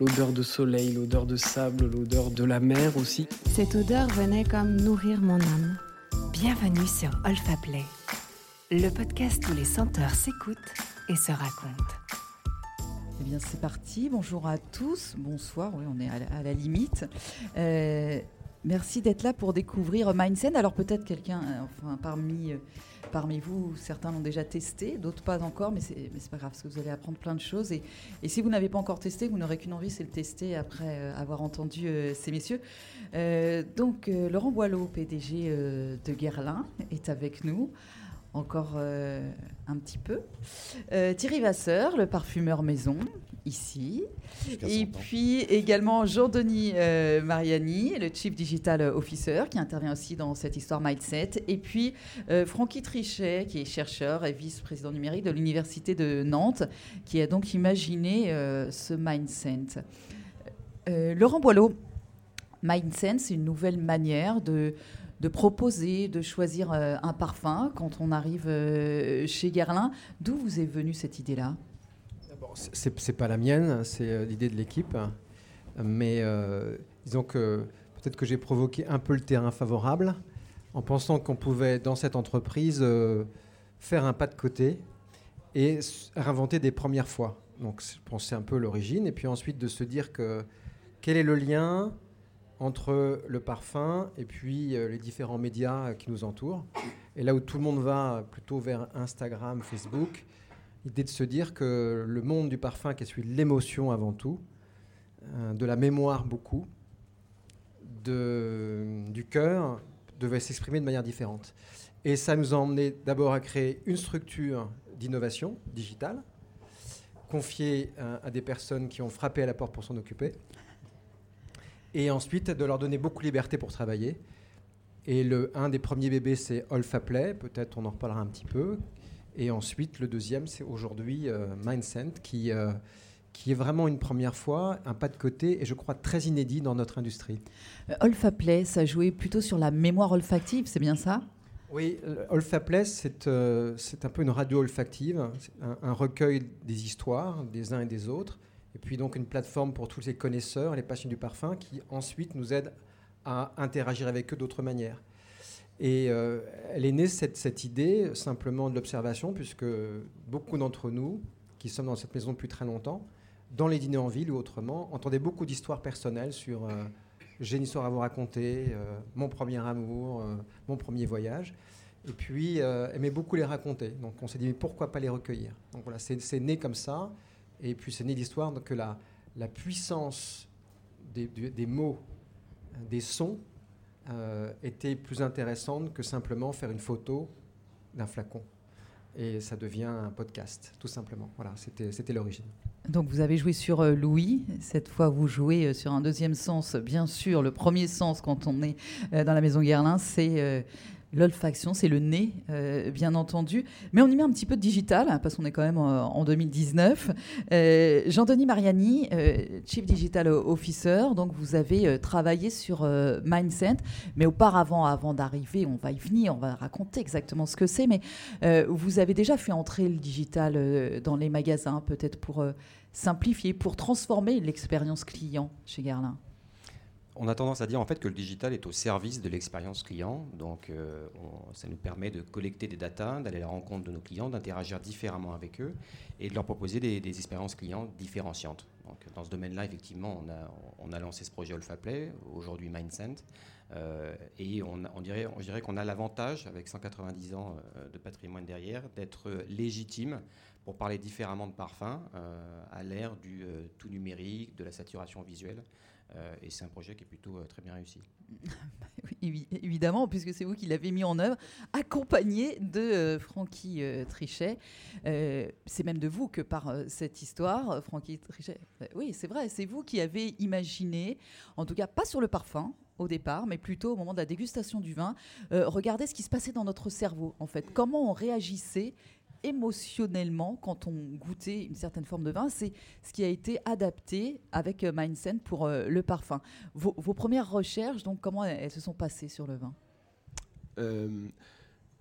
L'odeur de soleil, l'odeur de sable, l'odeur de la mer aussi. Cette odeur venait comme nourrir mon âme. Bienvenue sur Olfaplay, le podcast où les senteurs s'écoutent et se racontent. Eh bien, c'est parti. Bonjour à tous. Bonsoir. Oui, on est à la, à la limite. Euh, merci d'être là pour découvrir Mindset. Alors, peut-être quelqu'un, euh, enfin, parmi, euh, parmi vous, certains l'ont déjà testé, d'autres pas encore, mais c'est, pas grave parce que vous allez apprendre plein de choses. Et, et si vous n'avez pas encore testé, vous n'aurez qu'une envie, c'est le tester après euh, avoir entendu ces messieurs. Donc, Laurent Boileau, PDG de Guerlain, est avec nous. Encore euh, un petit peu. Euh, Thierry Vasseur, le parfumeur maison, ici. Et puis également Jean-Denis euh, Mariani, le Chief Digital Officer, qui intervient aussi dans cette histoire Mindset. Et puis euh, Francky Trichet, qui est chercheur et vice-président numérique de l'Université de Nantes, qui a donc imaginé ce Mindset. Laurent Boileau, Mindset, c'est une nouvelle manière de, de proposer, de choisir euh, un parfum quand on arrive euh, chez Guerlain. D'où vous est venue cette idée-là? Bon, c'est pas la mienne, c'est euh, l'idée de l'équipe. Mais disons que peut-être que j'ai provoqué un peu le terrain favorable en pensant qu'on pouvait, dans cette entreprise, faire un pas de côté et réinventer des premières fois. Donc, je pense un peu l'origine. Et puis ensuite, de se dire que quel est le lien entre le parfum et puis euh, les différents médias euh, qui nous entourent. Et là où tout le monde va plutôt vers Instagram, Facebook, l'idée de se dire que le monde du parfum, qui est celui de l'émotion avant tout, euh, de la mémoire beaucoup, de, du cœur, devait s'exprimer de manière différente. Et ça nous a emmené d'abord à créer une structure d'innovation digitale, confiée à des personnes qui ont frappé à la porte pour s'en occuper, et ensuite de leur donner beaucoup de liberté pour travailler. Et le, un des premiers bébés, c'est Olfaplay, peut-être on en reparlera un petit peu. Et ensuite, le deuxième, c'est aujourd'hui euh, Mindset, qui, euh, qui est vraiment une première fois, un pas de côté, et je crois très inédit dans notre industrie. Euh, Olfaplay, ça jouait plutôt sur la mémoire olfactive, c'est bien ça? Oui, euh, Olfaplay, c'est euh, c'est un peu une radio olfactive, un recueil des histoires des uns et des autres, et puis donc une plateforme pour tous les connaisseurs les passionnés du parfum qui ensuite nous aident à interagir avec eux d'autres manières. Et euh, elle est née, cette, cette idée, simplement de l'observation, puisque beaucoup d'entre nous, qui sommes dans cette maison depuis très longtemps, dans les dîners en ville ou autrement, entendaient beaucoup d'histoires personnelles sur euh, j'ai une histoire à vous raconter, euh, mon premier amour, mon premier voyage. Et puis, aimaient beaucoup les raconter. Donc, on s'est dit, mais pourquoi pas les recueillir? Donc, voilà, c'est né comme ça. Et puis, c'est né l'histoire que la, la puissance des, des mots, euh, des sons, euh, était plus intéressante que simplement faire une photo d'un flacon. Et ça devient un podcast, tout simplement. Voilà, c'était l'origine. Donc vous avez joué sur euh, Louis, cette fois vous jouez euh, sur un deuxième sens, bien sûr, le premier sens quand on est dans la maison Guerlain, c'est l'olfaction, c'est le nez, euh, bien entendu. Mais on y met un petit peu de digital, hein, parce qu'on est quand même euh, en 2019. Euh, Jean-Denis Mariani, Chief Digital Officer, donc vous avez travaillé sur Mindset, mais auparavant, avant d'arriver, on va y venir, on va raconter exactement ce que c'est, mais vous avez déjà fait entrer le digital dans les magasins, peut-être pour simplifier, pour transformer l'expérience client chez Guerlain. On a tendance à dire en fait que le digital est au service de l'expérience client. Donc, euh, ça nous permet de collecter des datas, d'aller à la rencontre de nos clients, d'interagir différemment avec eux et de leur proposer des, expériences clients différenciantes. Donc, dans ce domaine-là, effectivement, on a, lancé ce projet Olfaplay, aujourd'hui Mindcent. Euh, et on, dirait, on dirait qu'on a l'avantage, avec 190 ans euh, de patrimoine derrière, d'être légitime pour parler différemment de parfum euh, à l'ère du tout numérique, de la saturation visuelle. Euh, et c'est un projet qui est plutôt euh, très bien réussi. Évi- évidemment, puisque c'est vous qui l'avez mis en œuvre, accompagné de euh, Francky Trichet. C'est même de vous que par cette histoire, Francky Trichet. oui, c'est vrai, c'est vous qui avez imaginé, en tout cas pas sur le parfum au départ, mais plutôt au moment de la dégustation du vin, euh, regardez ce qui se passait dans notre cerveau, en fait, comment on réagissait émotionnellement quand on goûtait une certaine forme de vin. C'est ce qui a été adapté avec euh, Mindset pour euh, le parfum. Vos, premières recherches, donc, comment elles, se sont passées sur le vin? Euh,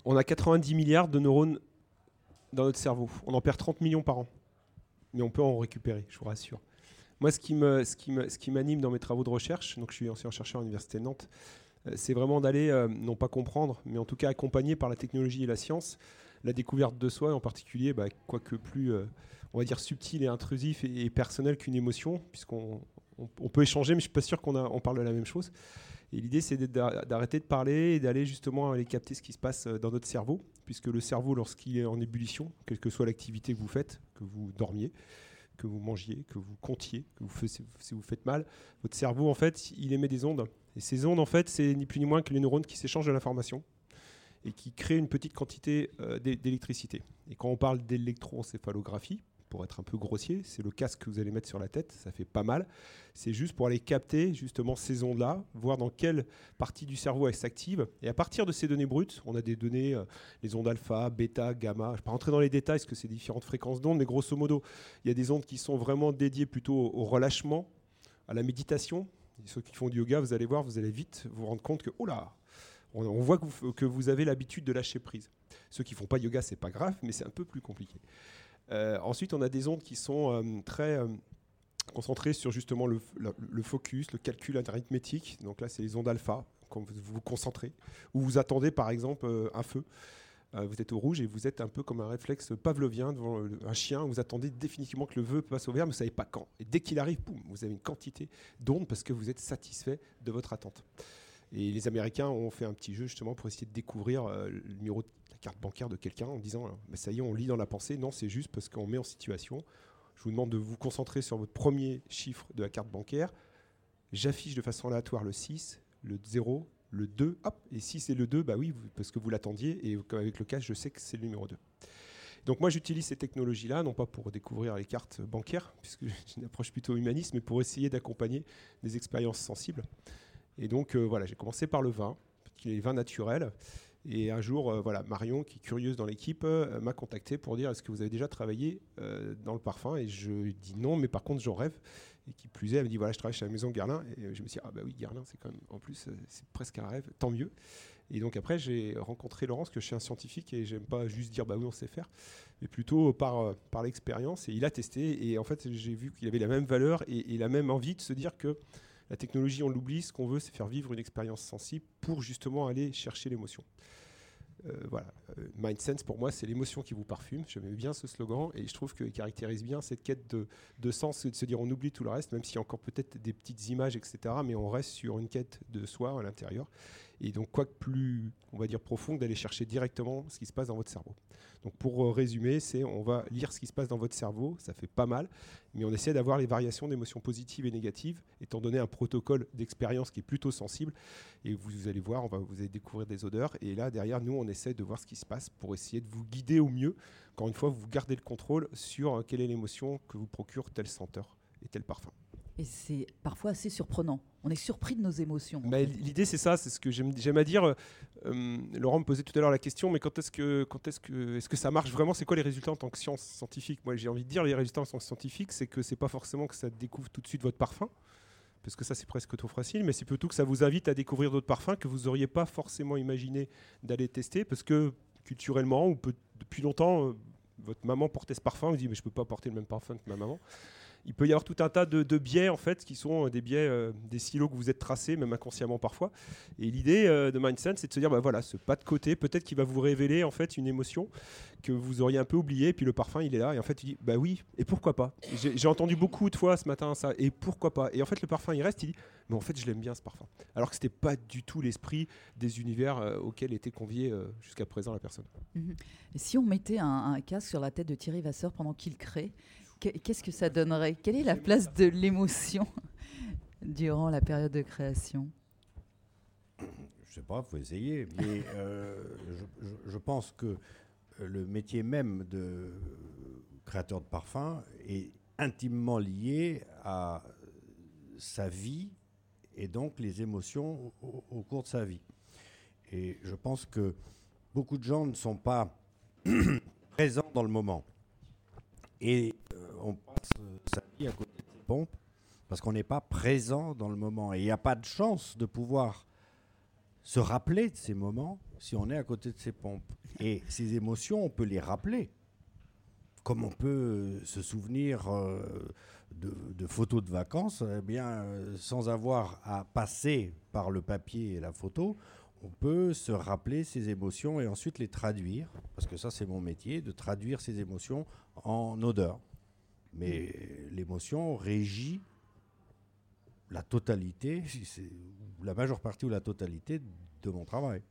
on a 90 milliards de neurones dans notre cerveau. On en perd 30 millions par an. Mais on peut en récupérer, je vous rassure. Moi, ce qui me, ce qui me, ce qui m'anime dans mes travaux de recherche, donc je suis ancien chercheur à l'université de Nantes, c'est vraiment d'aller, non pas comprendre, mais en tout cas accompagner par la technologie et la science la découverte de soi, en particulier, bah, quoique plus, euh, on va dire, subtil et intrusif et, personnel qu'une émotion, puisqu'on on, on peut échanger, mais je suis pas sûr qu'on on parle de la même chose. Et l'idée, c'est d'arrêter de parler et d'aller justement aller capter ce qui se passe euh, dans notre cerveau, puisque le cerveau, lorsqu'il est en ébullition, quelle que soit l'activité que vous faites, que vous dormiez, que vous mangiez, que vous comptiez, que vous si vous faites mal, votre cerveau, en fait, il émet des ondes. Et ces ondes, en fait, c'est ni plus ni moins que les neurones qui s'échangent de l'information et qui créent une petite quantité euh, d'é- d'électricité. Et quand on parle d'électroencéphalographie, pour être un peu grossier, c'est le casque que vous allez mettre sur la tête, ça fait pas mal. C'est juste pour aller capter justement ces ondes-là, voir dans quelle partie du cerveau elles s'activent. Et à partir de ces données brutes, on a des données, euh, les ondes alpha, bêta, gamma. Je ne vais pas rentrer dans les détails parce que c'est différentes fréquences d'ondes, mais grosso modo, il y a des ondes qui sont vraiment dédiées plutôt au, relâchement, à la méditation. Ceux qui font du yoga, vous allez voir, vous allez vite vous rendre compte que, oh là, on, voit que vous, avez l'habitude de lâcher prise. Ceux qui font pas yoga, c'est pas grave, mais c'est un peu plus compliqué. Euh, ensuite, on a des ondes qui sont euh, très euh, concentrées sur justement le, focus, le calcul arithmétique. Donc là, c'est les ondes alpha, quand vous vous concentrez. Ou vous attendez, par exemple, un feu. Vous êtes au rouge et vous êtes un peu comme un réflexe pavlovien devant un chien. Vous attendez définitivement que le feu passe au vert, mais vous ne savez pas quand. Et dès qu'il arrive, vous avez une quantité d'ondes parce que vous êtes satisfait de votre attente. Et les Américains ont fait un petit jeu justement pour essayer de découvrir euh, le numéro de la carte bancaire de quelqu'un en disant euh, Mais ça y est, on lit dans la pensée. Non, c'est juste parce qu'on met en situation. Je vous demande de vous concentrer sur votre premier chiffre de la carte bancaire. J'affiche de façon aléatoire le 6, le 0, le 2. Hop, et si c'est le 2, bah oui, parce que vous l'attendiez. Et avec le cash, je sais que c'est le numéro 2. Donc moi, j'utilise ces technologies-là, non pas pour découvrir les cartes bancaires, puisque j'ai une approche plutôt humaniste, mais pour essayer d'accompagner des expériences sensibles. Et donc, euh, voilà, j'ai commencé par le vin, qui est le vin naturel. Et un jour, euh, voilà, Marion, qui est curieuse dans l'équipe, euh, m'a contacté pour dire est-ce que vous avez déjà travaillé dans le parfum? Et je dis non, mais par contre, j'en rêve. Et qui plus est, elle me dit voilà, je travaille chez la maison Guerlain. Et je me suis dit ah bah oui, Guerlain, c'est quand même, en plus, c'est presque un rêve, tant mieux. Et donc après, j'ai rencontré Laurence, que je suis un scientifique et j'aime pas juste dire bah oui, on sait faire, mais plutôt par, par l'expérience. Et il a testé et en fait, j'ai vu qu'il avait la même valeur et la même envie de se dire que la technologie, on l'oublie, ce qu'on veut, c'est faire vivre une expérience sensible pour justement aller chercher l'émotion. Euh, voilà, Euh, MindSense pour moi, c'est l'émotion qui vous parfume. J'aimais bien ce slogan et je trouve qu'il caractérise bien cette quête de, de sens de se dire on oublie tout le reste, même s'il y a encore peut-être des petites images, etc. Mais on reste sur une quête de soi à l'intérieur. Et donc, quoi que plus, on va dire, profond, d'aller chercher directement ce qui se passe dans votre cerveau. Donc, pour euh, résumer, c'est on va lire ce qui se passe dans votre cerveau, ça fait pas mal, mais on essaie d'avoir les variations d'émotions positives et négatives, étant donné un protocole d'expérience qui est plutôt sensible. Et vous allez voir, on va, vous allez découvrir des odeurs. Et là, derrière, nous, on essaie de voir ce qui se passe pour essayer de vous guider au mieux. Encore une fois, vous gardez le contrôle sur euh, quelle est l'émotion que vous procure telle senteur et tel parfum. Et c'est parfois assez surprenant. On est surpris de nos émotions. l'idée, c'est ça, c'est ce que j'aime à dire. Euh, Laurent me posait tout à l'heure la question, mais quand est-ce que, quand est-ce que, est-ce que ça marche vraiment? C'est quoi les résultats en tant que science scientifique? Moi, j'ai envie de dire, les résultats en tant que scientifique, c'est que c'est pas forcément que ça découvre tout de suite votre parfum, parce que ça, c'est presque trop facile, mais c'est plutôt que ça vous invite à découvrir d'autres parfums que vous auriez pas forcément imaginé d'aller tester, parce que culturellement ou depuis longtemps, euh, votre maman portait ce parfum, vous dites mais je peux pas porter le même parfum que ma maman. Il peut y avoir tout un tas de, biais en fait qui sont euh, des biais, euh, des silos que vous êtes tracés, même inconsciemment parfois. Et l'idée euh, de Mindsense, c'est de se dire bah voilà, ce pas de côté, peut-être qu'il va vous révéler en fait une émotion que vous auriez un peu oubliée, puis le parfum il est là, et en fait tu dis bah oui, et pourquoi pas? J'ai entendu beaucoup de fois ce matin ça, et pourquoi pas? Et en fait le parfum il reste, il dit mais en fait je l'aime bien ce parfum. Alors que c'était pas du tout l'esprit des univers euh, auxquels était convié jusqu'à présent la personne. Et si on mettait un, un casque sur la tête de Thierry Vasseur pendant qu'il crée, qu'est-ce que ça donnerait? Quelle est la place de l'émotion durant la période de création? Je sais pas, faut essayer. Mais euh, je, je- je pense que le métier même de créateur de parfum est intimement lié à sa vie et donc les émotions au, au cours de sa vie. Et je pense que beaucoup de gens ne sont pas présents dans le moment. Et euh, on passe euh, sa vie à côté de ses pompes parce qu'on n'est pas présent dans le moment. Et il n'y a pas de chance de pouvoir se rappeler de ces moments si on est à côté de ces pompes. Et ces émotions, on peut les rappeler. Comme on peut euh, se souvenir de, de photos de vacances, eh bien, sans avoir à passer par le papier et la photo, on peut se rappeler ses émotions et ensuite les traduire, parce que ça c'est mon métier, de traduire ses émotions en odeur. Mais l'émotion régit la totalité, la majeure partie ou la totalité de mon travail.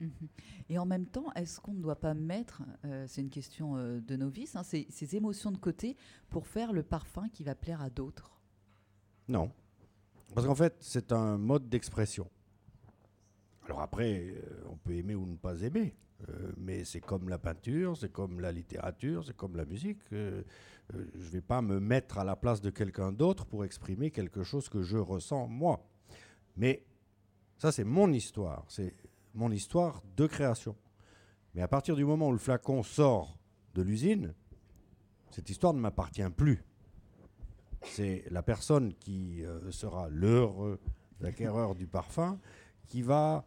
Mhm. Et en même temps, est-ce qu'on ne doit pas mettre, euh, c'est une question euh, de novice, hein, ces, ces émotions de côté pour faire le parfum qui va plaire à d'autres? Non. Parce qu'en fait, c'est un mode d'expression. Alors après, euh, on peut aimer ou ne pas aimer. euh, mais c'est comme la peinture, c'est comme la littérature, c'est comme la musique. euh, je ne vais pas me mettre à la place de quelqu'un d'autre pour exprimer quelque chose que je ressens moi. Mais ça, c'est mon histoire. C'est mon histoire de création. Mais à partir du moment où le flacon sort de l'usine, cette histoire ne m'appartient plus c'est la personne qui sera l'heureux l'acquéreur du parfum qui va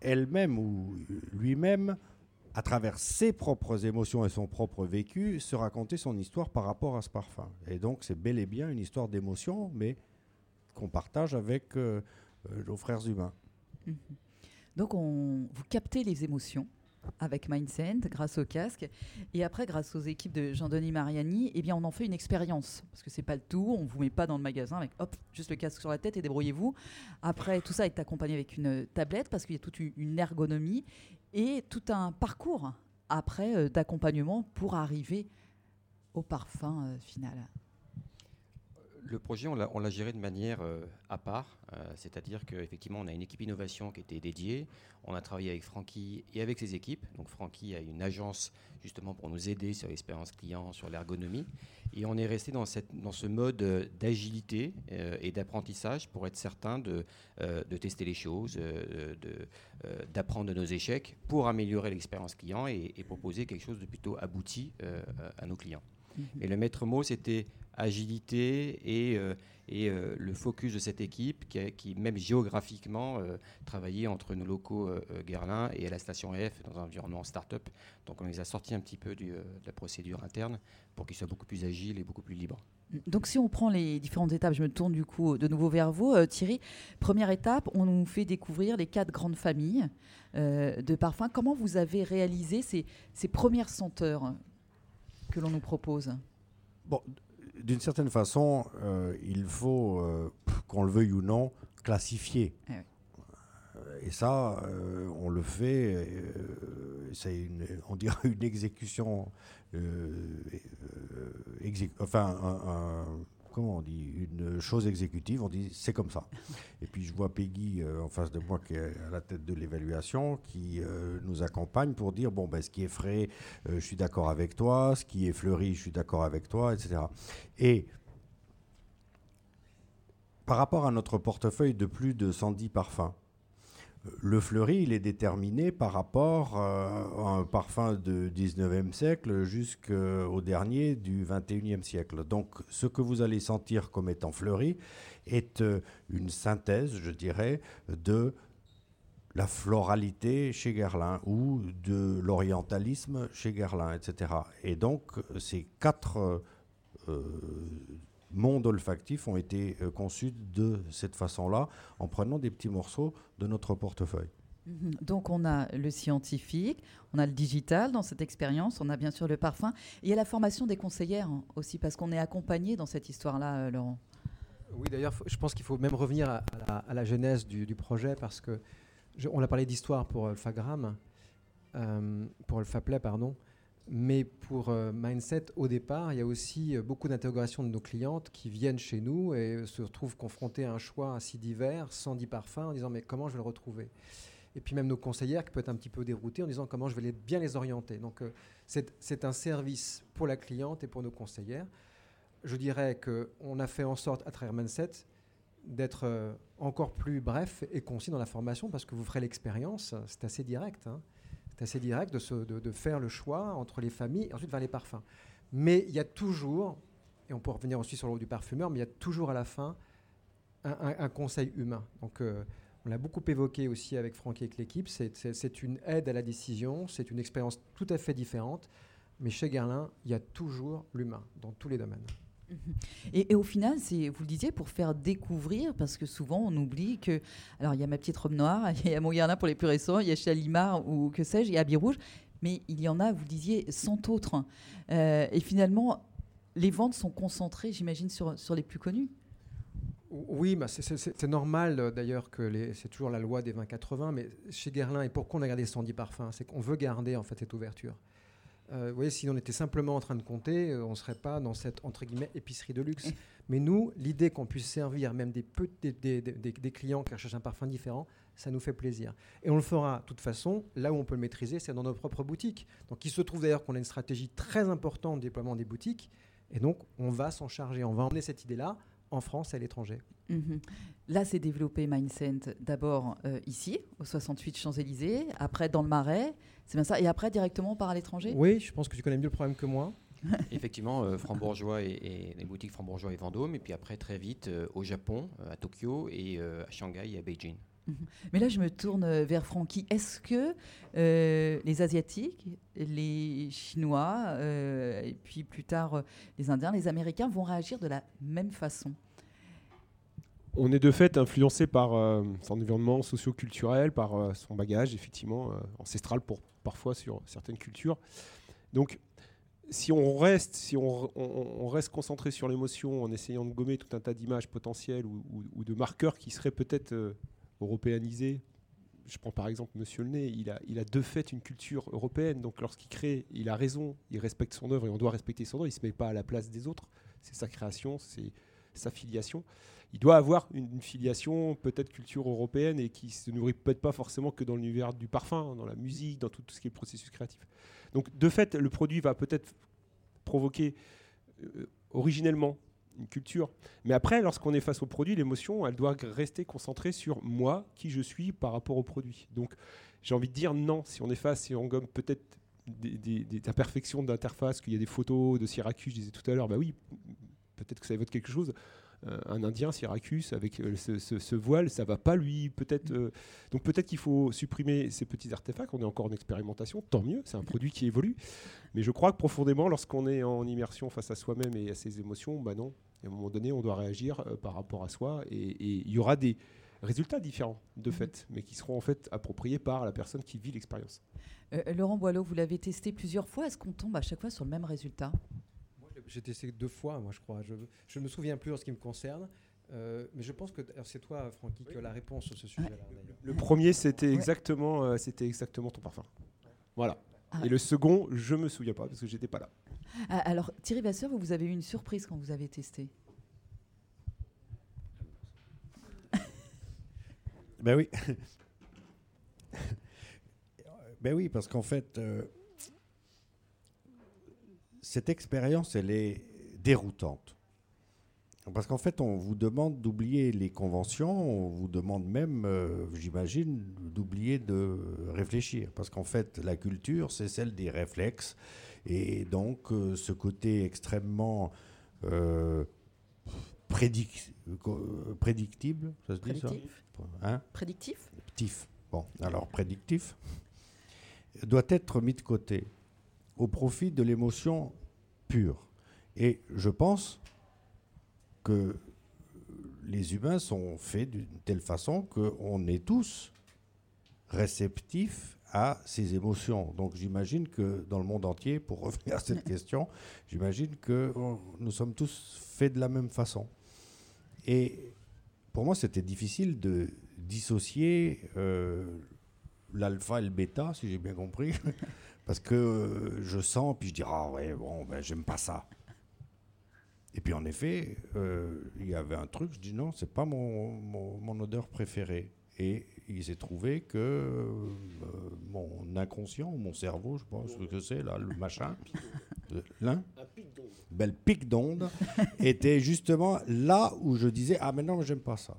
elle-même ou lui-même, à travers ses propres émotions et son propre vécu, se raconter son histoire par rapport à ce parfum. Et donc c'est bel et bien une histoire d'émotion, mais qu'on partage avec euh, euh, nos frères humains. Mhm. Donc on, vous captez les émotions avec Mindset grâce au casque. Et après grâce aux équipes de Jean-Denis Mariani eh bien on en fait une expérience. Parce que c'est pas le tout on vous met pas dans le magasin avec hop juste le casque sur la tête et débrouillez-vous. Après tout ça est accompagné avec une tablette parce qu'il y a toute une- ergonomie et tout un parcours après euh, d'accompagnement pour arriver au parfum euh, final Le projet, on l'a géré de manière euh, à part, euh, c'est-à-dire qu'effectivement, on a une équipe innovation qui était dédiée. On a travaillé avec Francky et avec ses équipes. Donc, Francky a une agence justement pour nous aider sur l'expérience client, sur l'ergonomie. Et on est resté dans, cette, dans ce mode euh, d'agilité euh, et d'apprentissage pour être certain de, de tester les choses, de, d'apprendre de nos échecs pour améliorer l'expérience client et, et proposer quelque chose de plutôt abouti à nos clients. Et le maître mot, c'était agilité et, euh, et euh, le focus de cette équipe qui, a- qui même géographiquement, euh, travaillait entre nos locaux Guerlain et à la station F dans un environnement start-up. Donc on les a sortis un petit peu du, euh, de la procédure interne pour qu'ils soient beaucoup plus agiles et beaucoup plus libres. Donc si on prend les différentes étapes, je me tourne du coup de nouveau vers vous, euh, Thierry. Première étape, on nous fait découvrir les quatre grandes familles euh, de parfums. Comment vous avez réalisé ces, ces premières senteurs que l'on nous propose? Bon, d'une certaine façon, euh, il faut, euh, qu'on le veuille ou non, classifier. Oui. Euh, Et ça, euh, on le fait, c'est on dirait une exécution, exé- enfin, un- un- comment on dit, une chose exécutive, on dit c'est comme ça. Et puis je vois Peggy euh, en face de moi qui est à la tête de l'évaluation, qui euh, nous accompagne pour dire, bon, ben, ce qui est frais, euh, je suis d'accord avec toi, ce qui est fleuri, je suis d'accord avec toi, etc. Et par rapport à notre portefeuille de plus de 110 parfums, le fleuri, il est déterminé par rapport euh, à un parfum du 19e siècle jusqu'au dernier du 21e siècle. Donc, ce que vous allez sentir comme étant fleuri est euh, une synthèse, je dirais, de la floralité chez Guerlain ou de l'orientalisme chez Guerlain, etc. Et donc, ces quatre euh, mondes olfactifs ont été euh, conçus de cette façon-là, en prenant des petits morceaux de notre portefeuille. Mhm. Donc on a le scientifique, on a le digital dans cette expérience, on a bien sûr le parfum, et il y a la formation des conseillères aussi, parce qu'on est accompagné dans cette histoire-là, euh, Laurent. Oui, d'ailleurs, je pense qu'il faut même revenir à, à la, à la genèse du, du projet parce que je- on a parlé d'histoire pour Alphagram, euh, pour Alphaplay, pardon, mais pour euh, Mindset, au départ, il y a aussi euh, beaucoup d'interrogations de nos clientes qui viennent chez nous et se retrouvent confrontées à un choix si divers, 110 parfums, en disant mais comment je vais le retrouver? Et puis même nos conseillères qui peuvent être un petit peu déroutées en disant comment je vais les- bien les orienter? Donc euh, c'est un service pour la cliente et pour nos conseillères je dirais qu'on a fait en sorte, à travers Mindset, d'être euh, encore plus bref et concis dans la formation parce que vous ferez l'expérience, c'est assez direct. hein. C'est assez direct de, faire le choix entre les familles et ensuite vers les parfums. Mais il y a toujours, et on peut revenir aussi sur le rôle du parfumeur, mais il y a toujours à la fin un, conseil humain. Donc euh, on l'a beaucoup évoqué aussi avec Franck et avec l'équipe, c'est une aide à la décision, c'est une expérience tout à fait différente. Mais chez Guerlain, il y a toujours l'humain dans tous les domaines. Et, au final, c'est, vous le disiez, pour faire découvrir, parce que souvent on oublie que. Alors il y a ma petite robe noire, il y a Montgarnin pour les plus récents, il y a Chalimar ou que sais-je, il y a Habit Rouge, mais il y en a, vous le disiez, 100 autres. Euh, et finalement, les ventes sont concentrées, j'imagine, sur, sur les plus connus. Oui, bah c'est normal euh, d'ailleurs que c'est toujours la loi des 20-80, mais chez Guerlain, et pourquoi on a gardé 110 parfums C'est qu'on veut garder en fait cette ouverture. Euh, vous voyez, si on était simplement en train de compter, euh, on ne serait pas dans cette entre guillemets épicerie de luxe. Mais nous, l'idée qu'on puisse servir même des, des, des, clients qui recherchent un parfum différent, ça nous fait plaisir. Et on le fera de toute façon, là où on peut le maîtriser, c'est dans nos propres boutiques. Donc il se trouve d'ailleurs qu'on a une stratégie très importante de déploiement des boutiques, et donc on va s'en charger, on va emmener cette idée-là en France et à l'étranger. Mhm. Là, c'est développé Mindset d'abord euh, ici, au 68 Champs-Élysées, après dans le Marais, c'est bien ça, et après directement par à l'étranger? Oui, je pense que tu connais mieux le problème que moi. Effectivement, euh, Frambourgeois et, les boutiques Frambourgeois et Vendôme, et puis après très vite euh, au Japon, à Tokyo, et à Shanghai et à Beijing. Mhm. Mais là, je me tourne vers Francky. Est-ce que les Asiatiques, les Chinois, et puis plus tard les Indiens, les Américains vont réagir de la même façon? On est de fait influencé par euh, son environnement socio-culturel, par euh, son bagage, effectivement, euh, ancestral pour parfois sur certaines cultures. Donc, si on reste, si on, reste concentré sur l'émotion en essayant de gommer tout un tas d'images potentielles ou, de marqueurs qui seraient peut-être européanisés, je prends par exemple Monsieur Le Nez, il a, il a de fait une culture européenne, donc lorsqu'il crée, il a raison, il respecte son œuvre et on doit respecter son œuvre, il ne se met pas à la place des autres, c'est sa création, c'est sa filiation il doit avoir une, filiation peut-être culture européenne et qui se nourrit peut-être pas forcément que dans l'univers du parfum, dans la musique, dans tout, ce qui est processus créatif. Donc de fait, le produit va peut-être provoquer euh, originellement une culture. Mais après, lorsqu'on est face au produit, l'émotion, elle doit rester concentrée sur moi, qui je suis par rapport au produit. Donc j'ai envie de dire non, si on est face, si on gomme peut-être des, imperfections d'interface, qu'il y a des photos de Syracuse, je disais tout à l'heure, bah oui, peut-être que ça évoque quelque chose. Euh, un Indien, Syracuse, avec euh, ce, voile, ça va pas lui peut-être. Euh, donc peut-être qu'il faut supprimer ces petits artefacts. On est encore en expérimentation, tant mieux. C'est un produit qui évolue. Mais je crois que profondément, lorsqu'on est en immersion face à soi-même et à ses émotions, bah non. à un moment donné, on doit réagir par rapport à soi, et il y aura des résultats différents de fait, mais qui seront en fait appropriés par la personne qui vit l'expérience. Laurent Boileau, vous l'avez testé plusieurs fois. Est-ce qu'on tombe à chaque fois sur le même résultat? J'ai testé deux fois, moi, je crois. Je ne me souviens plus en ce qui me concerne. Euh, mais je pense que c'est toi, Francky, qui as la réponse sur ce sujet-là. Le, premier, c'était exactement, euh, c'était exactement ton parfum. Voilà. Ah. Et le second, je me souviens pas parce que j'étais pas là. Ah, alors, Thierry Vasseur, vous avez eu une surprise quand vous avez testé? ben oui. ben oui, parce qu'en fait, euh, cette expérience, elle est déroutante. Parce qu'en fait, on vous demande d'oublier les conventions, on vous demande même, euh, j'imagine, d'oublier de réfléchir. Parce qu'en fait, la culture, c'est celle des réflexes. Et donc, euh, ce côté extrêmement euh, prédictible, ça se dit ça hein Prédictif Bon, alors prédictif doit être mis de côté au profit de l'émotion pure. Et je pense que les humains sont faits d'une telle façon qu'on est tous réceptifs à ces émotions. Donc j'imagine que dans le monde entier, pour revenir à cette question, j'imagine que nous sommes tous faits de la même façon. Et pour moi, c'était difficile de dissocier euh, l'alpha et le bêta, si j'ai bien compris, Parce que euh, je sens, puis je dis, ah ouais, bon, ben, j'aime pas ça. Et puis en effet, euh, il y avait un truc, je dis non, c'est pas mon, mon, odeur préférée. Et il s'est trouvé que euh, mon inconscient, mon cerveau, je pense que c'est là, le machin, l'un, belle pic d'onde, était justement là où je disais ah mais non, j'aime pas ça.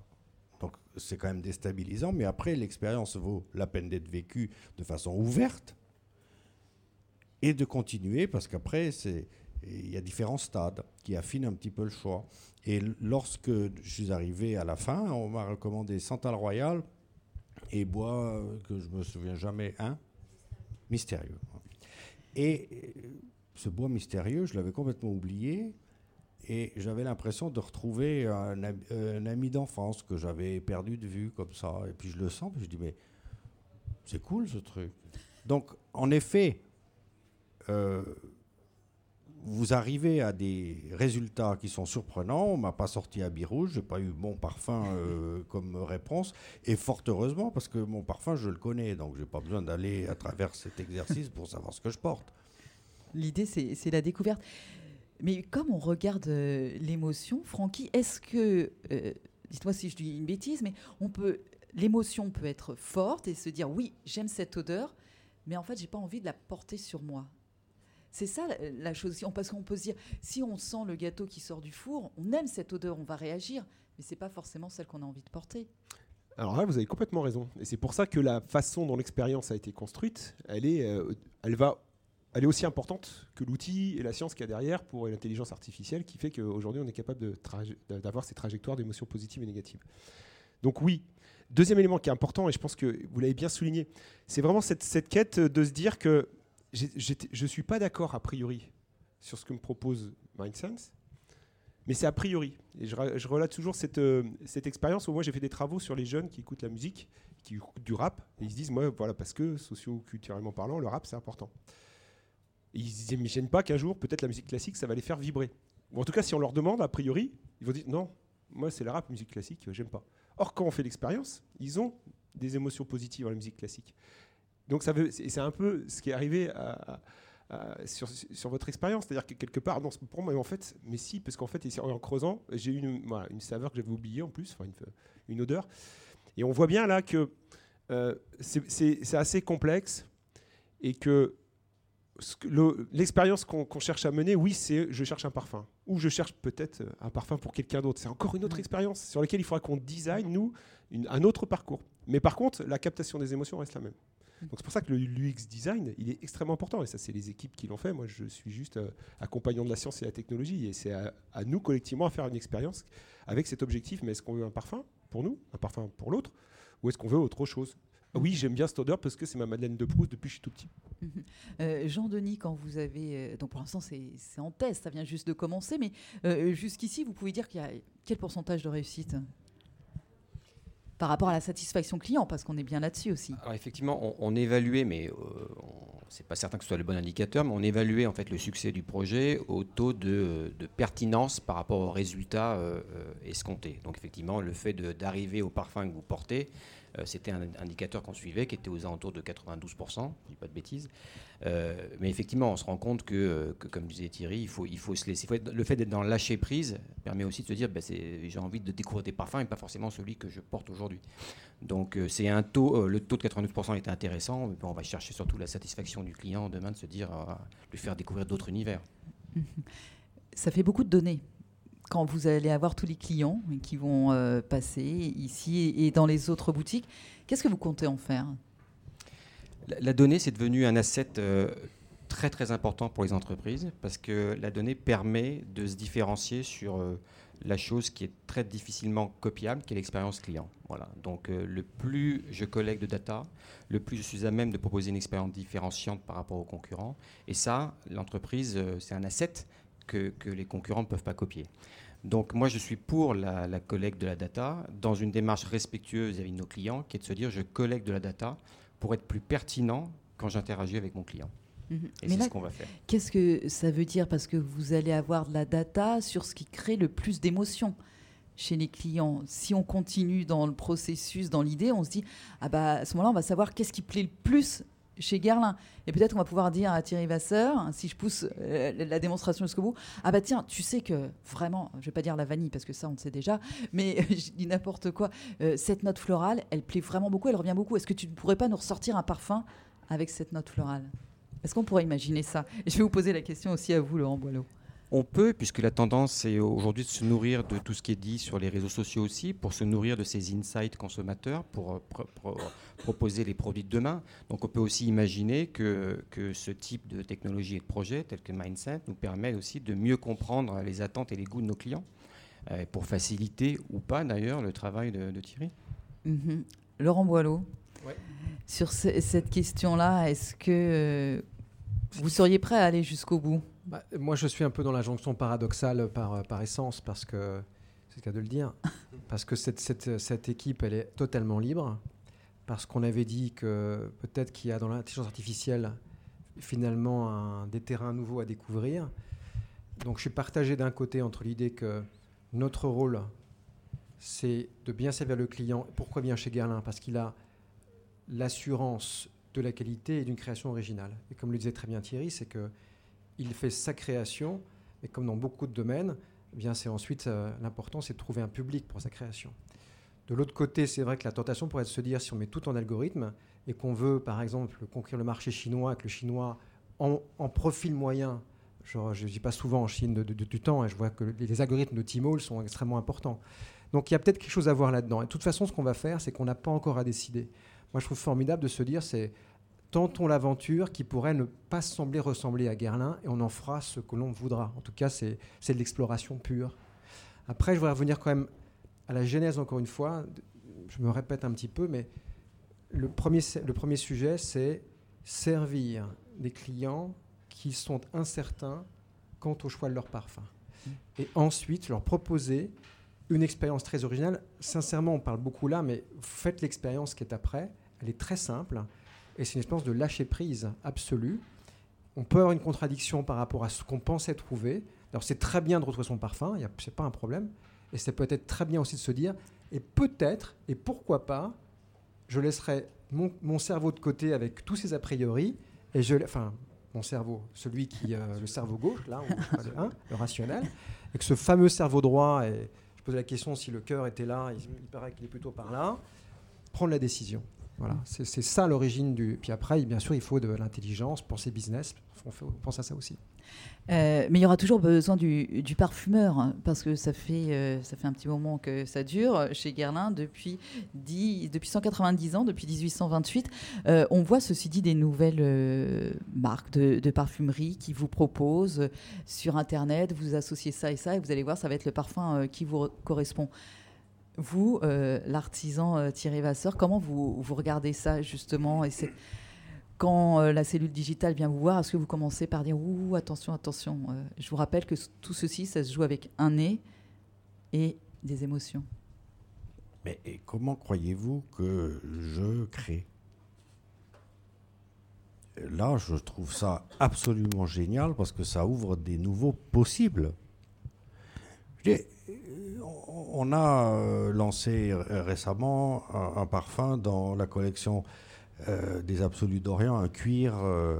Donc c'est quand même déstabilisant, mais après l'expérience vaut la peine d'être vécue de façon ouverte et de continuer parce qu'après, il y a différents stades qui affinent un petit peu le choix. Et lorsque je suis arrivé à la fin, on m'a recommandé Santal Royal et bois que je me souviens jamais, un mystérieux. Et ce bois mystérieux, je l'avais complètement oublié. et j'avais l'impression de retrouver un, un ami d'enfance que j'avais perdu de vue comme ça. Et puis je le sens, puis je dis mais c'est cool ce truc. Donc en effet, euh, vous arrivez à des résultats qui sont surprenants. On m'a pas sorti à rouge, j'ai pas eu mon parfum euh, comme réponse, et fort heureusement parce que mon parfum je le connais, donc j'ai pas besoin d'aller à travers cet exercice pour savoir ce que je porte. L'idée, c'est c'est la découverte. Mais comme on regarde euh, l'émotion, Francky, est-ce que, euh, dites-moi si je dis une bêtise, mais on peut, l'émotion peut être forte et se dire oui, j'aime cette odeur, mais en fait, j'ai pas envie de la porter sur moi. C'est ça la, la chose. Parce qu'on peut se dire, si on sent le gâteau qui sort du four, on aime cette odeur, on va réagir, mais c'est pas forcément celle qu'on a envie de porter. Alors là, vous avez complètement raison. Et c'est pour ça que la façon dont l'expérience a été construite, elle est, euh, elle va, elle est aussi importante que l'outil et la science qu'il y a derrière pour l'intelligence artificielle qui fait qu'aujourd'hui on est capable d'avoir ces trajectoires d'émotions positives et négatives. Donc oui. Deuxième élément qui est important, et je pense que vous l'avez bien souligné, c'est vraiment cette, cette quête de se dire que je ne suis pas d'accord a priori sur ce que me propose MindSense, mais c'est a priori. Et je, relate toujours cette, euh, cette expérience où moi j'ai fait des travaux sur les jeunes qui écoutent la musique, qui écoutent du rap, et ils se disent, moi, voilà, parce que socio-culturellement parlant, le rap c'est important. Ils n'imaginent pas qu'un jour, peut-être la musique classique, ça va les faire vibrer. En tout cas, si on leur demande, a priori, ils vont dire, non, moi c'est le rap, musique classique, j'aime pas. Or, quand on fait l'expérience, ils ont des émotions positives dans la musique classique. Donc ça veut, c'est un peu ce qui est arrivé à- à- à- sur, sur votre expérience, c'est-à-dire que quelque part, non, pour moi, en fait, mais si, parce qu'en fait, en creusant, j'ai eu une, voilà, une saveur que j'avais oubliée en plus, une, une odeur, et on voit bien là que euh, c'est- assez complexe et que ce que le- l'expérience qu'on cherche à mener, oui, c'est je cherche un parfum. Ou je cherche peut-être euh, un parfum pour quelqu'un d'autre. C'est encore une autre expérience sur laquelle il faudra qu'on design, nous, une- un autre parcours. Mais par contre, la captation des émotions reste la même. Donc c'est pour ça que l'UX design, il est extrêmement important. Et ça, c'est les équipes qui l'ont fait. Moi, je suis juste euh, accompagnant de la science et la technologie. Et c'est à, nous, collectivement, à faire une expérience avec cet objectif. Mais est-ce qu'on veut un parfum pour nous, un parfum pour l'autre Ou est-ce qu'on veut autre chose? Oui, j'aime bien cette odeur parce que c'est ma Madeleine de Proust depuis que je suis tout petit. Euh, Jean-Denis, quand vous avez. euh, donc pour l'instant, c'est en test, ça vient juste de commencer, mais jusqu'ici, vous pouvez dire qu'il y a quel pourcentage de réussite? Par rapport à la satisfaction client, parce qu'on est bien là-dessus aussi. Alors effectivement, on, évaluait, mais euh, c'est pas certain que ce soit le bon indicateur, mais on évaluait en fait le succès du projet au taux de, pertinence par rapport aux résultats euh, euh, escomptés. Donc effectivement, le fait d'arriver au parfum que vous portez, c'était un indicateur qu'on suivait qui était aux alentours de 92%, je dis pas de bêtises. Euh, mais effectivement, on se rend compte que, euh, que, comme disait Thierry, il faut, il faut se laisser. le fait d'être dans le lâcher prise permet aussi de se dire, ben, j'ai envie de découvrir des parfums et pas forcément celui que je porte aujourd'hui. Donc euh, c'est un taux, euh, le taux de 92% est intéressant, mais on va chercher surtout la satisfaction du client demain de se dire, euh, lui faire découvrir d'autres univers. Ça fait beaucoup de données. Quand vous allez avoir tous les clients qui vont euh, passer ici et dans les autres boutiques, qu'est-ce que vous comptez en faire? La, donnée, c'est devenu un asset euh, très très important pour les entreprises parce que la donnée permet de se différencier sur euh, la chose qui est très difficilement copiable, qui est l'expérience client. Voilà. Donc le plus je collecte de data, le plus je suis à même de proposer une expérience différenciante par rapport aux concurrents. Et ça, l'entreprise, c'est un asset que, que les concurrents ne peuvent pas copier. Donc moi, je suis pour la, la collecte de la data dans une démarche respectueuse vis-à-vis de nos clients, qui est de se dire je collecte de la data pour être plus pertinent quand j'interagis avec mon client. Mhm. Et Mais c'est là, ce qu'on va faire. Qu'est-ce que ça veut dire? Parce que vous allez avoir de la data sur ce qui crée le plus d'émotions chez les clients. Si on continue dans le processus, dans l'idée, on se dit ah bah à ce moment-là, on va savoir qu'est-ce qui plaît le plus chez Guerlain. Et peut-être on va pouvoir dire à Thierry Vasseur, si je pousse euh, la démonstration jusqu'au bout, ah bah tiens, tu sais que vraiment, je vais pas dire la vanille parce que ça on le sait déjà, mais je dis n'importe quoi, euh, cette note florale, elle plaît vraiment beaucoup, elle revient beaucoup. Est-ce que tu ne pourrais pas nous ressortir un parfum avec cette note florale? Est-ce qu'on pourrait imaginer ça? Et Je vais vous poser la question aussi à vous, Laurent Boileau. On peut, puisque la tendance c'est aujourd'hui de se nourrir de tout ce qui est dit sur les réseaux sociaux aussi, pour se nourrir de ces insights consommateurs, pour euh, pro- pro- proposer les produits de demain. Donc on peut aussi imaginer que, que ce type de technologie et de projet, tel que Mindset, nous permet aussi de mieux comprendre les attentes et les goûts de nos clients, euh, pour faciliter ou pas d'ailleurs le travail de, de Thierry. Mhm. Laurent Boileau, Ouais. sur ce- cette question-là, est-ce que euh, vous seriez prêt à aller jusqu'au bout? Bah, moi, je suis un peu dans la jonction paradoxale par, par essence, parce que c'est le cas de le dire, parce que cette, cette, cette équipe, elle est totalement libre, parce qu'on avait dit que peut-être qu'il y a dans l'intelligence artificielle finalement un, des terrains nouveaux à découvrir. Donc je suis partagé d'un côté entre l'idée que notre rôle, c'est de bien servir le client. Pourquoi bien chez Guerlain? Parce qu'il a l'assurance de la qualité et d'une création originale. Et comme le disait très bien Thierry, c'est que il fait sa création, et comme dans beaucoup de domaines, eh bien c'est ensuite euh, l'important, c'est de trouver un public pour sa création. De l'autre côté, c'est vrai que la tentation pourrait être de se dire si on met tout en algorithme et qu'on veut, par exemple, conquérir le marché chinois, que le chinois en, profil moyen, genre, je ne dis pas souvent en Chine de, du temps, et hein, je vois que les algorithmes de Tmall sont extrêmement importants. Donc il y a peut-être quelque chose à voir là-dedans. Et de toute façon, ce qu'on va faire, c'est qu'on n'a pas encore à décider. Moi, je trouve formidable de se dire, c'est tentons l'aventure qui pourrait ne pas sembler ressembler à Guerlain et on en fera ce que l'on voudra. En tout cas, c'est de l'exploration pure. Après, je voudrais revenir quand même à la genèse, encore une fois. Je me répète un petit peu, mais le premier, le premier sujet, c'est servir des clients qui sont incertains quant au choix de leur parfum. Et ensuite, leur proposer une expérience très originale. Sincèrement, on parle beaucoup là, mais faites l'expérience qui est après. Elle est très simple et c'est une expérience de lâcher prise absolue. On peut avoir une contradiction par rapport à ce qu'on pensait trouver. Alors c'est très bien de retrouver son parfum, ce n'est pas un problème. Et c'est peut-être très bien aussi de se dire, et peut-être, et pourquoi pas, je laisserai mon, cerveau de côté avec tous ses a priori, et je, enfin, mon cerveau, celui qui, euh, le cerveau gauche, là, le, rationnel, et que ce fameux cerveau droit, et je posais la question si le cœur était là, il paraît qu'il est plutôt par là, prendre la décision. Voilà, c'est ça l'origine du. Puis après, bien sûr, il faut de l'intelligence pour ces business. On, pense à ça aussi. Euh, mais il y aura toujours besoin du, parfumeur, hein, parce que ça fait, euh, ça fait un petit moment que ça dure chez Guerlain depuis, 10, depuis 190 ans, depuis 1828. Euh, on voit ceci dit des nouvelles marques de, de, parfumerie qui vous proposent sur Internet, vous associez ça et ça, et vous allez voir, ça va être le parfum qui vous correspond. Vous, euh, l'artisan euh, Thierry Vasseur, comment vous, vous, regardez ça justement et c'est quand euh, la cellule digitale vient vous voir, est-ce que vous commencez par dire ouh attention attention Je vous rappelle que tout ceci, ça se joue avec un nez et des émotions. Mais comment croyez-vous que je crée? Là, je trouve ça absolument génial parce que ça ouvre des nouveaux possibles. Je on a euh, lancé récemment un, parfum dans la collection euh, des Absolus d'Orient, un cuir. Euh,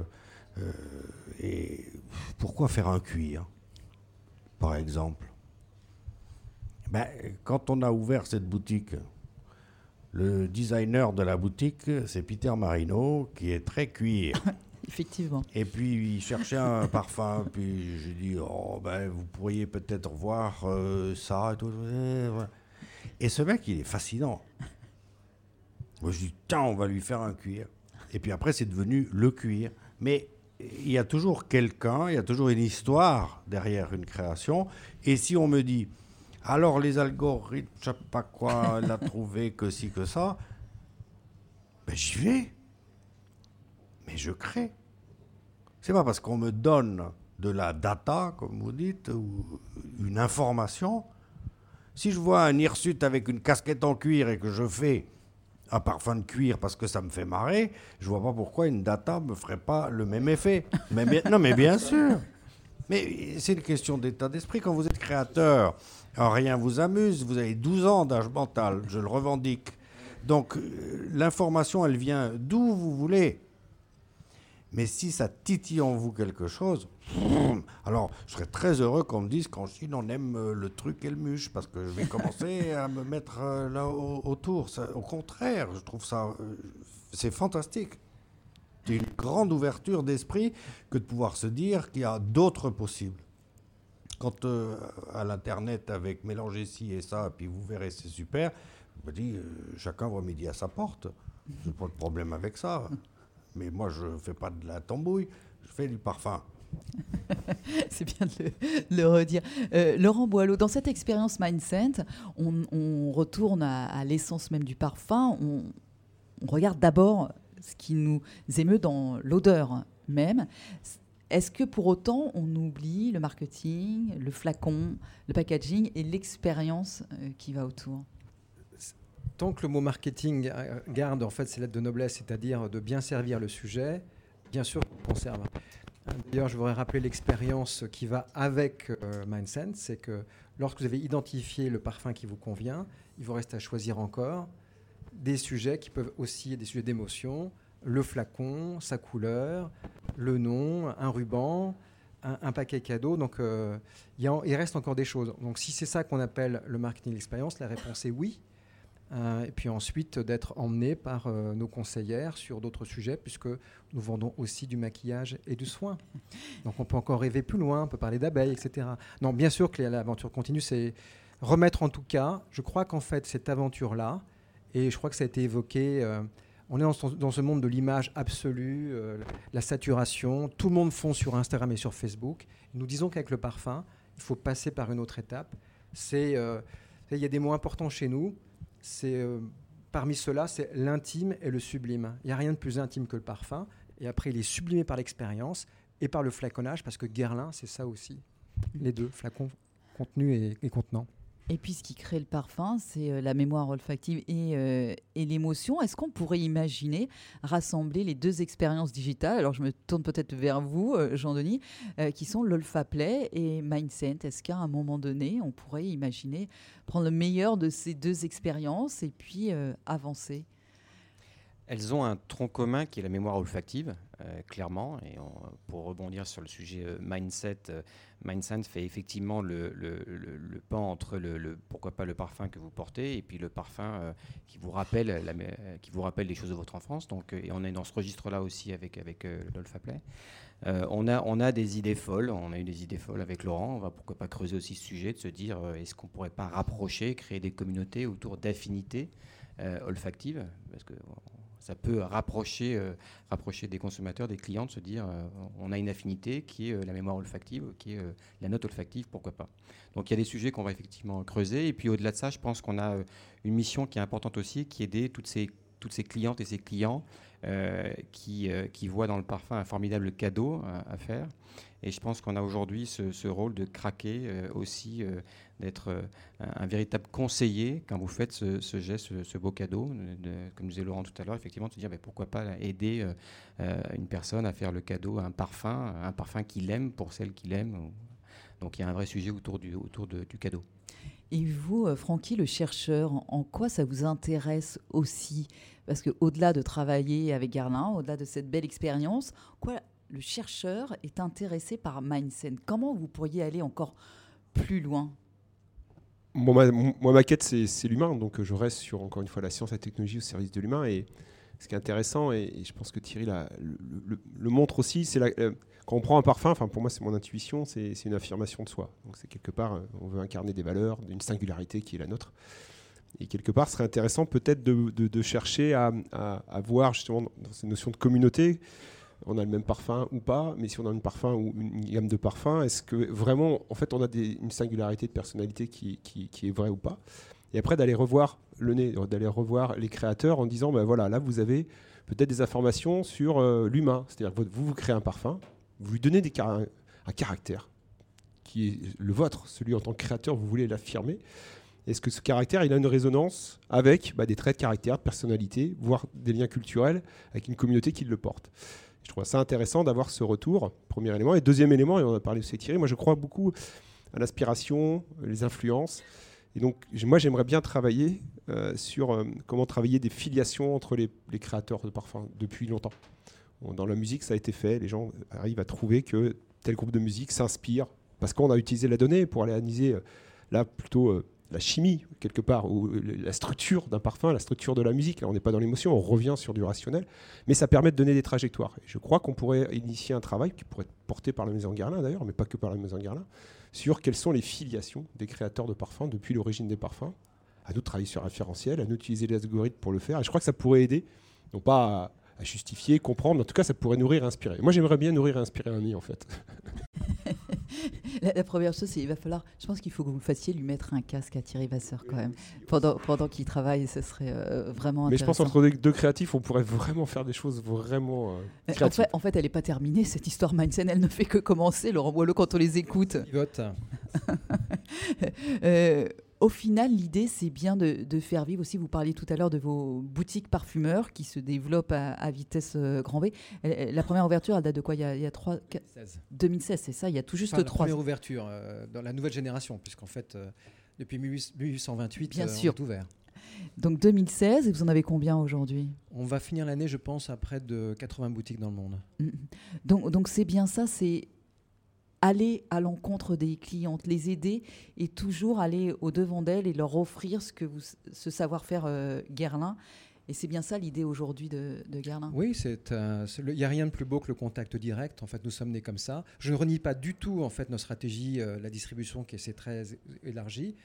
et pourquoi faire un cuir, par exemple? Ben, Quand on a ouvert cette boutique, le designer de la boutique, c'est Peter Marino, qui est très cuir. Effectivement. Et puis il cherchait un parfum, puis j'ai dit oh ben vous pourriez peut-être voir euh, ça et tout. Et ce mec il est fascinant. Moi je dis tiens on va lui faire un cuir. Et puis après c'est devenu le cuir. Mais il y a toujours quelqu'un, il y a toujours une histoire derrière une création. Et si on me dit alors les algorithmes, je sais pas quoi, elle a trouvé que si que ça, ben j'y vais. Mais je crée. C'est pas parce qu'on me donne de la data, comme vous dites, ou une information. Si je vois un hirsute avec une casquette en cuir et que je fais un parfum de cuir parce que ça me fait marrer, je vois pas pourquoi une data me ferait pas le même effet. Non, mais bien sûr. Mais c'est une question d'état d'esprit. Quand vous êtes créateur, rien vous amuse. Vous avez 12 ans d'âge mental, je le revendique. Donc euh, l'information, elle vient d'où vous voulez. Mais si ça titille en vous quelque chose, alors je serais très heureux qu'on me dise qu'en Chine on aime euh, le truc et le muche, parce que je vais commencer à me mettre euh, là autour. au contraire, je trouve ça. Euh, c'est fantastique. C'est une grande ouverture d'esprit que de pouvoir se dire qu'il y a d'autres possibles. Quand à l'internet avec mélanger ci et ça, puis vous verrez, c'est super, je me dis, chacun voit midi à sa porte. Je n'ai pas de problème avec ça. Mais moi, je ne fais pas de la tambouille, je fais du parfum. C'est bien de le, redire. Euh, Laurent Boileau, dans cette expérience Mindset, on, retourne à, l'essence même du parfum. On, regarde d'abord ce qui nous émeut dans l'odeur même. Est-ce que pour autant on oublie le marketing, le flacon, le packaging et l'expérience euh, qui va autour? Tant que le mot marketing euh, garde en fait ses lettres de noblesse, c'est-à-dire de bien servir le sujet, bien sûr, on conserve. D'ailleurs, je voudrais rappeler l'expérience qui va avec euh, Mindsense, c'est que lorsque vous avez identifié le parfum qui vous convient, il vous reste à choisir encore des sujets qui peuvent aussi, des sujets d'émotion, le flacon, sa couleur, le nom, un ruban, un, paquet cadeau. Donc, euh, il, il, reste encore des choses. Donc, si c'est ça qu'on appelle le marketing d'expérience, la réponse est oui. Euh, et puis ensuite d'être emmené par euh, nos conseillères sur d'autres sujets, puisque nous vendons aussi du maquillage et du soin. Donc on peut encore rêver plus loin, on peut parler d'abeilles, etc. Non, bien sûr que l'aventure continue, c'est remettre en tout cas, je crois qu'en fait cette aventure-là, et je crois que ça a été évoqué, euh, on est dans, dans, ce monde de l'image absolue, la saturation, tout le monde fond sur Instagram et sur Facebook. Nous disons qu'avec le parfum, il faut passer par une autre étape. C'est, il y a des mots importants chez nous c'est euh, parmi ceux-là, c'est l'intime et le sublime. Il n'y a rien de plus intime que le parfum. Et après, il est sublimé par l'expérience et par le flaconnage, parce que Guerlain, c'est ça aussi. Les deux, flacon, contenu et contenant. Et puis ce qui crée le parfum, c'est euh, la mémoire olfactive euh, et, l'émotion. Est-ce qu'on pourrait imaginer rassembler les deux expériences digitales? Alors je me tourne peut-être vers vous, euh, Jean-Denis, qui sont l'olfaplay et Mindset. Est-ce qu'à un moment donné, on pourrait imaginer prendre le meilleur de ces deux expériences et puis avancer? Elles ont un tronc commun qui est la mémoire olfactive, clairement. Et pour rebondir sur le sujet mindset, Mindset fait effectivement le, pan entre le, pourquoi pas le parfum que vous portez et puis le parfum euh, qui vous rappelle la, qui vous rappelle les choses de votre enfance. Donc, euh, et on est dans ce registre-là aussi avec avec euh, l'olfaplay. on a on a des idées folles. On a eu des idées folles avec Laurent. On va pourquoi pas creuser aussi ce sujet de se dire est-ce qu'on pourrait pas rapprocher, créer des communautés autour d'affinités olfactives parce que ça peut rapprocher, euh, rapprocher des consommateurs, des clients, de se dire euh, on a une affinité qui est euh, la mémoire olfactive, qui est la note olfactive, pourquoi pas. Donc il y a des sujets qu'on va effectivement creuser. Et puis au-delà de ça, je pense qu'on a une mission qui est importante aussi, qui est d'aider toutes ces, toutes ces clientes et ces clients qui, qui voient dans le parfum un formidable cadeau à faire. Et je pense qu'on a aujourd'hui ce, ce, rôle de craquer aussi d'être euh, un, véritable conseiller quand vous faites ce, geste, ce, beau cadeau, de, comme disait Laurent tout à l'heure, effectivement, de se dire mais pourquoi pas aider euh, euh, une personne à faire le cadeau, un parfum, un parfum qu'il aime pour celle qu'il aime. Donc il y a un vrai sujet autour du, autour du cadeau. Et vous, Francky, le chercheur, en quoi ça vous intéresse aussi? Parce qu'au-delà de travailler avec Garlin, au-delà de cette belle expérience, quoi le chercheur est intéressé par Mindset Comment vous pourriez aller encore plus loin? Moi, ma quête, c'est l'humain, donc je reste sur, encore une fois, la science et la technologie au service de l'humain. Et ce qui est intéressant, et, je pense que Thierry le, montre aussi, c'est euh, quand on prend un parfum, pour moi c'est mon intuition, c'est une affirmation de soi. Donc c'est quelque part, euh, on veut incarner des valeurs, une singularité qui est la nôtre. Et quelque part, ce serait intéressant peut-être de, chercher à, à, voir justement dans cette notion de communauté, on a le même parfum ou pas, mais si on a un parfum ou une gamme de parfums, est-ce que vraiment, en fait, on a une singularité de personnalité qui, est vraie ou pas? Et après, d'aller revoir le nez, d'aller revoir les créateurs en disant, ben voilà, là, vous avez peut-être des informations sur euh, l'humain. C'est-à-dire que vous, vous créez un parfum, vous lui donnez un, caractère qui est le vôtre, celui en tant que créateur, vous voulez l'affirmer. Est-ce que ce caractère, il a une résonance avec bah, des traits de caractère, de personnalité, voire des liens culturels avec une communauté qui le porte? Je trouve ça intéressant d'avoir ce retour, premier élément. Et deuxième élément, et on a parlé de Thierry, moi je crois beaucoup à l'inspiration, les influences. Et donc, moi, j'aimerais bien travailler euh, sur euh, comment travailler des filiations entre les, créateurs de parfums depuis longtemps. dans la musique, ça a été fait. Les gens arrivent à trouver que tel groupe de musique s'inspire parce qu'on a utilisé la donnée pour analyser euh, là plutôt la chimie, quelque part, ou la structure d'un parfum, la structure de la musique. Là, on n'est pas dans l'émotion, on revient sur du rationnel, mais ça permet de donner des trajectoires. Et je crois qu'on pourrait initier un travail, qui pourrait être porté par la Maison Guerlain d'ailleurs, mais pas que par la Maison Guerlain, sur quelles sont les filiations des créateurs de parfums depuis l'origine des parfums. À nous de travailler sur référentiel, à nous d'utiliser les algorithmes pour le faire. Et je crois que ça pourrait aider, non pas à, justifier, comprendre, en tout cas, ça pourrait nourrir et inspirer. Moi, j'aimerais bien nourrir et inspirer un nid, en fait. La, première chose, c'est il va falloir. Je pense qu'il faut que vous fassiez lui mettre un casque à Thierry Vasseur quand même pendant pendant qu'il travaille. Ce serait euh, vraiment. Mais je pense entre deux créatifs, on pourrait vraiment faire des choses vraiment. Euh, en, fait, en fait, elle n'est pas terminée cette histoire Mindsen. Elle ne fait que commencer. Laurent Boileau, quand on les écoute. Il vote. euh, au final, l'idée, c'est bien de, faire vivre aussi. Vous parliez tout à l'heure de vos boutiques parfumeurs qui se développent à, vitesse euh, grand V. La première ouverture, elle date de quoi? Il y, a, il y a 3, 2016, c'est ça? Il y a tout juste trois. La première ouverture euh, dans la nouvelle génération, puisqu'en fait, euh, depuis 1828, bien on est ouvert. Donc 2016, et vous en avez combien aujourd'hui? On va finir l'année, je pense, à près de 80 boutiques dans le monde. Mm. Donc donc c'est bien ça, c'est aller à l'encontre des clientes, les aider et toujours aller au-devant d'elles et leur offrir ce, que vous, ce savoir-faire euh, Guerlain. Et c'est bien ça l'idée aujourd'hui de, de, Guerlain Oui, il n'y a rien de plus beau que le contact direct. En fait, nous sommes nés comme ça. Je ne renie pas du tout en fait, nos stratégies, euh, la distribution qui est très élargie.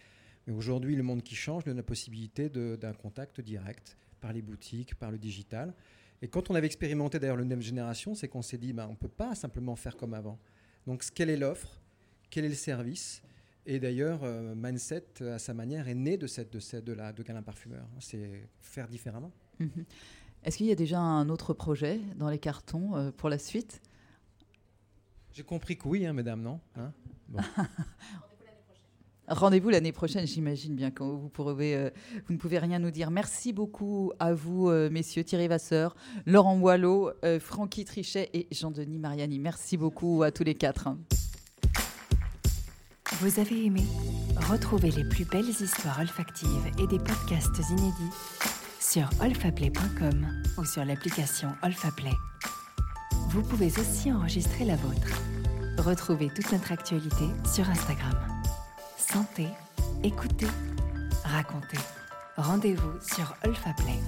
Mais aujourd'hui, le monde qui change donne la possibilité d'un contact direct par les boutiques, par le digital. Et quand on avait expérimenté d'ailleurs le Neuve Génération, c'est qu'on s'est dit, bah, on ne peut pas simplement faire comme avant. Donc, quelle est l'offre? Quel est le service? Et d'ailleurs, euh, Mindset, à sa manière, est né de, cette, de, cette, de, la, de Galin Parfumeur. C'est faire différemment. Mhm. Est-ce qu'il y a déjà un autre projet dans les cartons euh, pour la suite? J'ai compris que oui, hein, mesdames, non? Hein? Rendez-vous l'année prochaine, j'imagine bien, quand euh, vous ne pouvez rien nous dire. Merci beaucoup à vous, euh, messieurs Thierry Vasseur, Laurent Boileau, euh, Francky Trichet et Jean-Denis Mariani. Merci beaucoup à tous les quatre. Vous avez aimé Retrouvez les plus belles histoires olfactives et des podcasts inédits sur olfaplay.com ou sur l'application Olfaplay. Vous pouvez aussi enregistrer la vôtre. Retrouvez toute notre actualité sur Instagram. Sentez, écoutez, racontez. Rendez-vous sur Olfaplay.